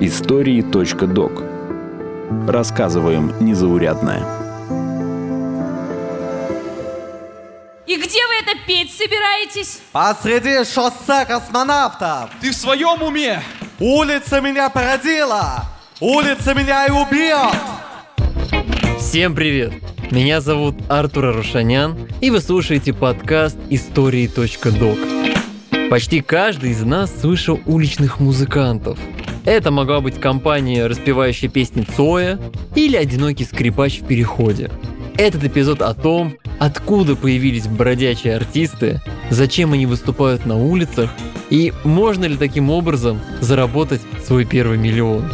Истории.док Рассказываем незаурядное. И где вы это петь собираетесь? Посреди шоссе космонавтов. Ты в своем уме? Улица меня породила. Улица меня и убьет. Всем привет! Меня зовут Артур Арушанян, и вы слушаете подкаст «Истории.док». Почти каждый из нас слышал уличных музыкантов. Это могла быть компания, распевающая песни Цоя, или одинокий скрипач в переходе. Этот эпизод о том, откуда появились бродячие артисты, зачем они выступают на улицах и можно ли таким образом заработать свой первый миллион.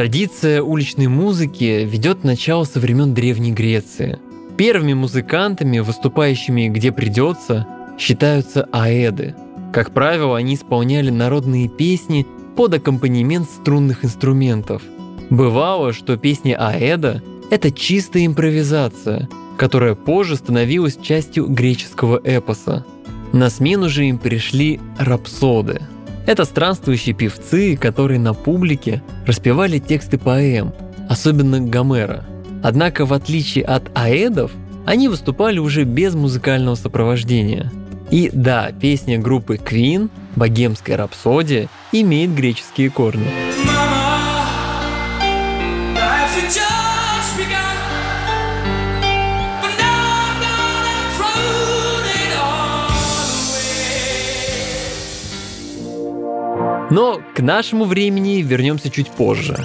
Традиция уличной музыки ведет начало со времен Древней Греции. Первыми музыкантами, выступающими где придется, считаются аэды. Как правило, они исполняли народные песни под аккомпанемент струнных инструментов. Бывало, что песни аэда – это чистая импровизация, которая позже становилась частью греческого эпоса. На смену же им пришли рапсоды – это странствующие певцы, которые на публике распевали тексты поэм, особенно Гомера. Однако, в отличие от аэдов, они выступали уже без музыкального сопровождения. И да, песня группы Queen «Богемская рапсодия» имеет греческие корни. Но к нашему времени вернемся чуть позже.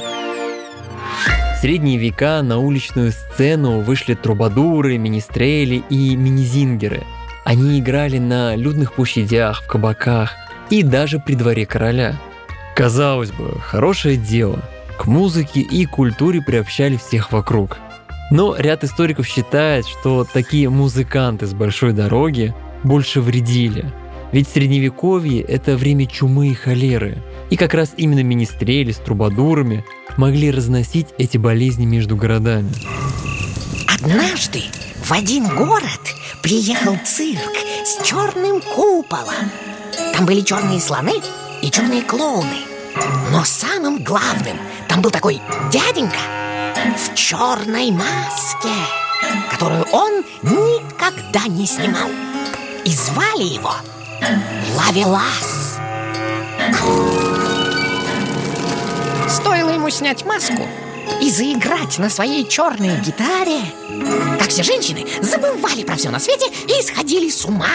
В средние века на уличную сцену вышли трубадуры, министрели и минизингеры. Они играли на людных площадях, в кабаках и даже при дворе короля. Казалось бы, хорошее дело. К музыке и культуре приобщали всех вокруг. Но ряд историков считает, что такие музыканты с большой дороги больше вредили – ведь средневековье – это время чумы и холеры. И как раз именно министрели с трубадурами могли разносить эти болезни между городами. Однажды в один город приехал цирк с черным куполом. Там были черные слоны и черные клоуны. Но самым главным там был такой дяденька в черной маске, которую он никогда не снимал. И звали его Лавелас. Стоило ему снять маску и заиграть на своей черной гитаре, как все женщины забывали про все на свете и сходили с ума.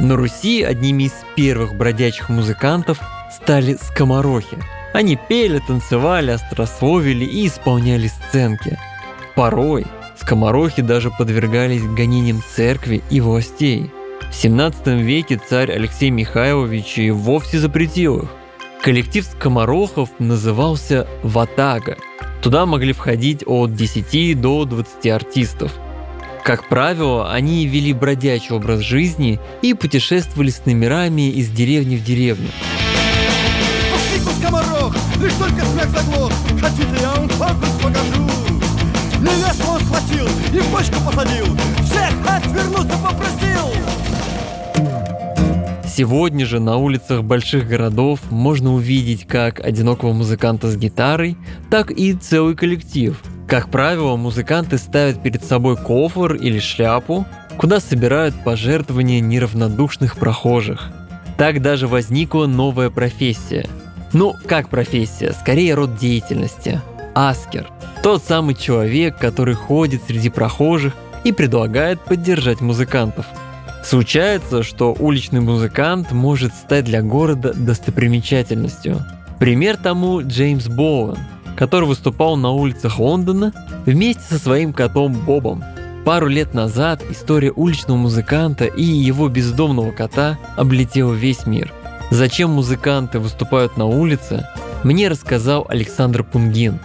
На Руси одними из первых бродячих музыкантов стали скоморохи. Они пели, танцевали, острословили и исполняли сценки. Порой скоморохи даже подвергались гонениям церкви и властей. В 17 веке царь Алексей Михайлович и вовсе запретил их. Коллектив скоморохов назывался «Ватага». Туда могли входить от 10 до 20 артистов. Как правило, они вели бродячий образ жизни и путешествовали с номерами из деревни в деревню. лишь только смех заглох, хотите я вам фокус покажу. Невесту он схватил и в бочку посадил, всех отвернуться попросил. Сегодня же на улицах больших городов можно увидеть как одинокого музыканта с гитарой, так и целый коллектив. Как правило, музыканты ставят перед собой кофр или шляпу, куда собирают пожертвования неравнодушных прохожих. Так даже возникла новая профессия. Ну, как профессия, скорее род деятельности. Аскер. Тот самый человек, который ходит среди прохожих и предлагает поддержать музыкантов – Случается, что уличный музыкант может стать для города достопримечательностью. Пример тому Джеймс Боуэн, который выступал на улицах Лондона вместе со своим котом Бобом. Пару лет назад история уличного музыканта и его бездомного кота облетела весь мир. Зачем музыканты выступают на улице, мне рассказал Александр Пунгин.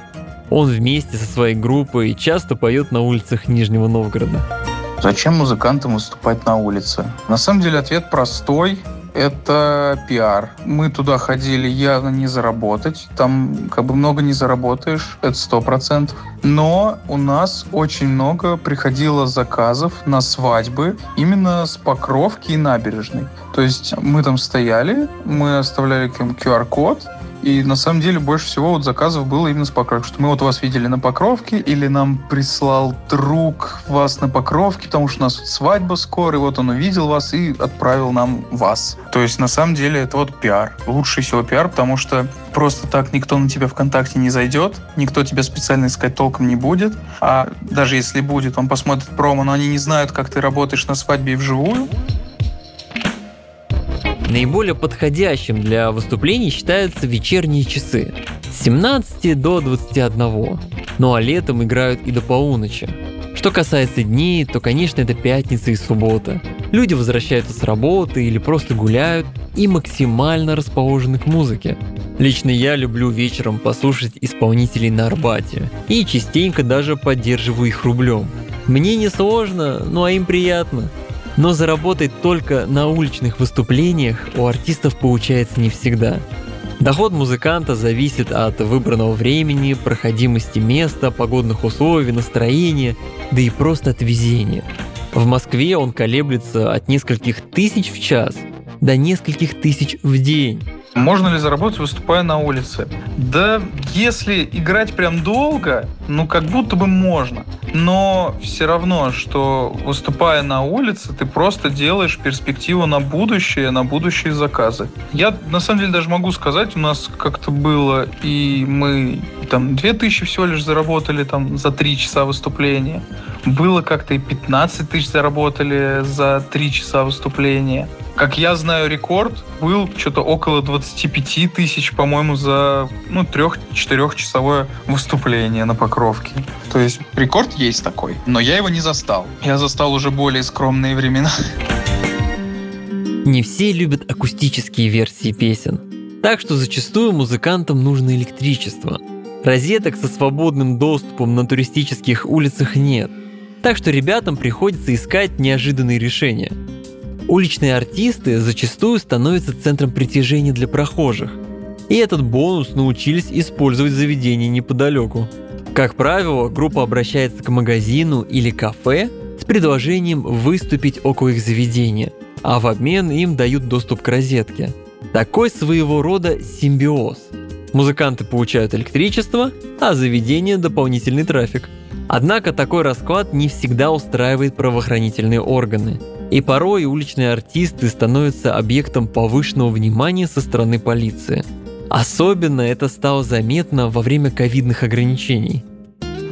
Он вместе со своей группой часто поет на улицах Нижнего Новгорода. Зачем музыкантам выступать на улице? На самом деле ответ простой. это пиар. Мы туда ходили явно не заработать. Там как бы много не заработаешь, это сто процентов. Но у нас очень много приходило заказов на свадьбы именно с Покровки и набережной. То есть мы там стояли, мы оставляли QR-код, и на самом деле больше всего вот заказов было именно с Покровки. Что мы вот вас видели на Покровке, или нам прислал друг вас на Покровке, потому что у нас свадьба скоро, и вот он увидел вас и отправил нам вас. То есть на самом деле это вот пиар. Лучший всего пиар, потому что просто так никто на тебя ВКонтакте не зайдет, никто тебя специально искать толком не будет, а даже если будет, он посмотрит промо, но они не знают, как ты работаешь на свадьбе и вживую, Наиболее подходящим для выступлений считаются вечерние часы с 17 до 21. Ну а летом играют и до полуночи. Что касается дней, то, конечно, это пятница и суббота. Люди возвращаются с работы или просто гуляют и максимально расположены к музыке. Лично я люблю вечером послушать исполнителей на Арбате и частенько даже поддерживаю их рублем. Мне не сложно, ну а им приятно. Но заработать только на уличных выступлениях у артистов получается не всегда. Доход музыканта зависит от выбранного времени, проходимости места, погодных условий, настроения, да и просто от везения. В Москве он колеблется от нескольких тысяч в час до нескольких тысяч в день. Можно ли заработать, выступая на улице? Да, если играть прям долго, ну как будто бы можно. Но все равно, что выступая на улице, ты просто делаешь перспективу на будущее, на будущие заказы. Я на самом деле даже могу сказать, у нас как-то было, и мы там 2000 всего лишь заработали там за 3 часа выступления. Было как-то и 15 тысяч заработали за 3 часа выступления. Как я знаю, рекорд был что-то около 25 тысяч, по-моему, за ну, трех-четырехчасовое выступление на Покровке. То есть рекорд есть такой, но я его не застал. Я застал уже более скромные времена. Не все любят акустические версии песен. Так что зачастую музыкантам нужно электричество. Розеток со свободным доступом на туристических улицах нет. Так что ребятам приходится искать неожиданные решения – Уличные артисты зачастую становятся центром притяжения для прохожих. И этот бонус научились использовать заведения неподалеку. Как правило, группа обращается к магазину или кафе с предложением выступить около их заведения, а в обмен им дают доступ к розетке. Такой своего рода симбиоз. Музыканты получают электричество, а заведение – дополнительный трафик. Однако такой расклад не всегда устраивает правоохранительные органы – и порой уличные артисты становятся объектом повышенного внимания со стороны полиции. Особенно это стало заметно во время ковидных ограничений.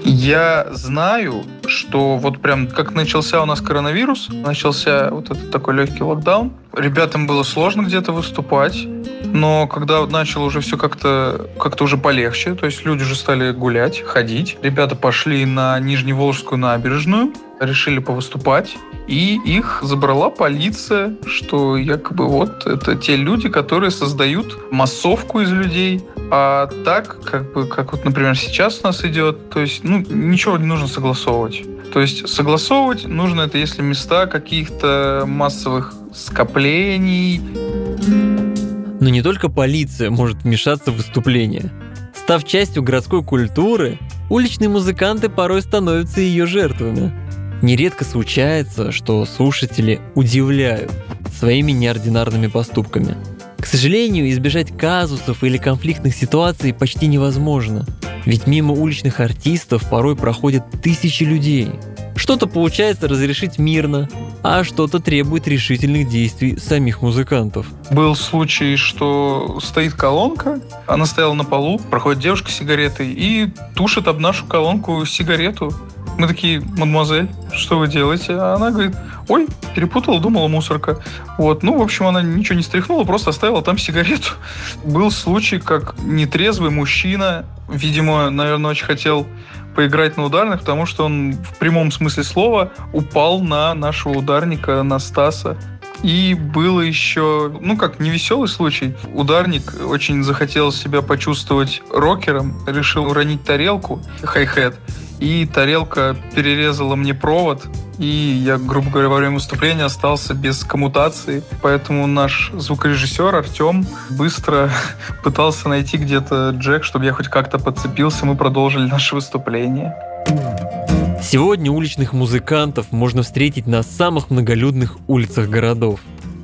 Я знаю, что вот прям как начался у нас коронавирус, начался вот этот такой легкий локдаун, ребятам было сложно где-то выступать, но когда начало уже все как-то как уже полегче, то есть люди уже стали гулять, ходить, ребята пошли на Нижневолжскую набережную, решили повыступать, и их забрала полиция, что якобы вот это те люди, которые создают массовку из людей, а так, как бы, как вот, например, сейчас у нас идет, то есть, ну, ничего не нужно согласовывать. То есть согласовывать нужно это, если места каких-то массовых скоплений. Но не только полиция может вмешаться в выступление. Став частью городской культуры, уличные музыканты порой становятся ее жертвами. Нередко случается, что слушатели удивляют своими неординарными поступками. Сожалению, избежать казусов или конфликтных ситуаций почти невозможно, ведь мимо уличных артистов порой проходят тысячи людей. Что-то получается разрешить мирно, а что-то требует решительных действий самих музыкантов. Был случай, что стоит колонка, она стояла на полу, проходит девушка с сигаретой и тушит об нашу колонку сигарету. Мы такие, мадемуазель, что вы делаете? А она говорит, ой, перепутала, думала мусорка. Вот, ну, в общем, она ничего не стряхнула, просто оставила там сигарету. Был случай, как нетрезвый мужчина, видимо, наверное, очень хотел поиграть на ударных, потому что он в прямом смысле слова упал на нашего ударника, на Стаса. И было еще, ну как, невеселый случай. Ударник очень захотел себя почувствовать рокером, решил уронить тарелку, хай-хет, и тарелка перерезала мне провод, и я, грубо говоря, во время выступления остался без коммутации. Поэтому наш звукорежиссер Артем быстро пытался найти где-то джек, чтобы я хоть как-то подцепился, мы продолжили наше выступление. Сегодня уличных музыкантов можно встретить на самых многолюдных улицах городов.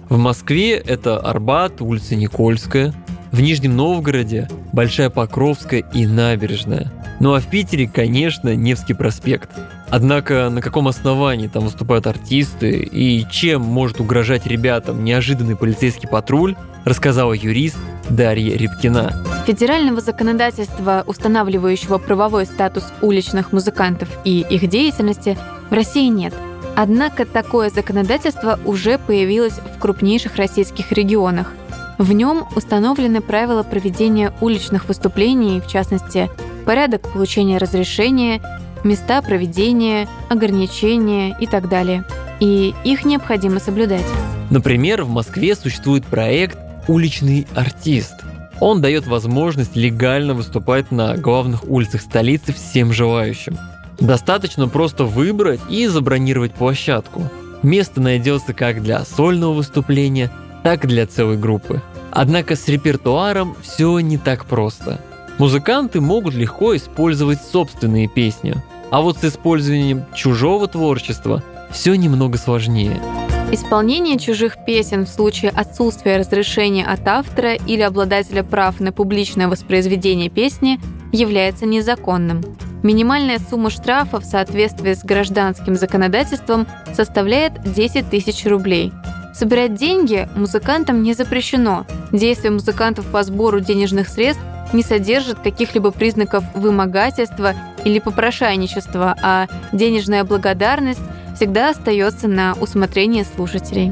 В Москве это Арбат, улица Никольская, в Нижнем Новгороде Большая Покровская и Набережная. Ну а в Питере, конечно, Невский проспект. Однако на каком основании там выступают артисты и чем может угрожать ребятам неожиданный полицейский патруль, рассказала юрист Дарья Рябкина. Федерального законодательства, устанавливающего правовой статус уличных музыкантов и их деятельности, в России нет. Однако такое законодательство уже появилось в крупнейших российских регионах. В нем установлены правила проведения уличных выступлений, в частности, порядок получения разрешения, места проведения, ограничения и так далее. И их необходимо соблюдать. Например, в Москве существует проект «Уличный артист». Он дает возможность легально выступать на главных улицах столицы всем желающим. Достаточно просто выбрать и забронировать площадку. Место найдется как для сольного выступления, так и для целой группы. Однако с репертуаром все не так просто. Музыканты могут легко использовать собственные песни, а вот с использованием чужого творчества все немного сложнее. Исполнение чужих песен в случае отсутствия разрешения от автора или обладателя прав на публичное воспроизведение песни является незаконным. Минимальная сумма штрафа в соответствии с гражданским законодательством составляет 10 тысяч рублей. Собирать деньги музыкантам не запрещено. Действия музыкантов по сбору денежных средств не содержат каких-либо признаков вымогательства или попрошайничества, а денежная благодарность всегда остается на усмотрение слушателей.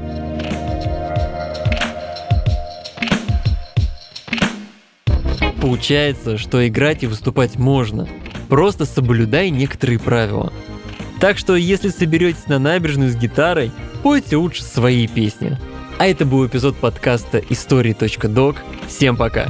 Получается, что играть и выступать можно. Просто соблюдай некоторые правила. Так что, если соберетесь на набережную с гитарой, пойте лучше свои песни. А это был эпизод подкаста истории.док. Всем пока!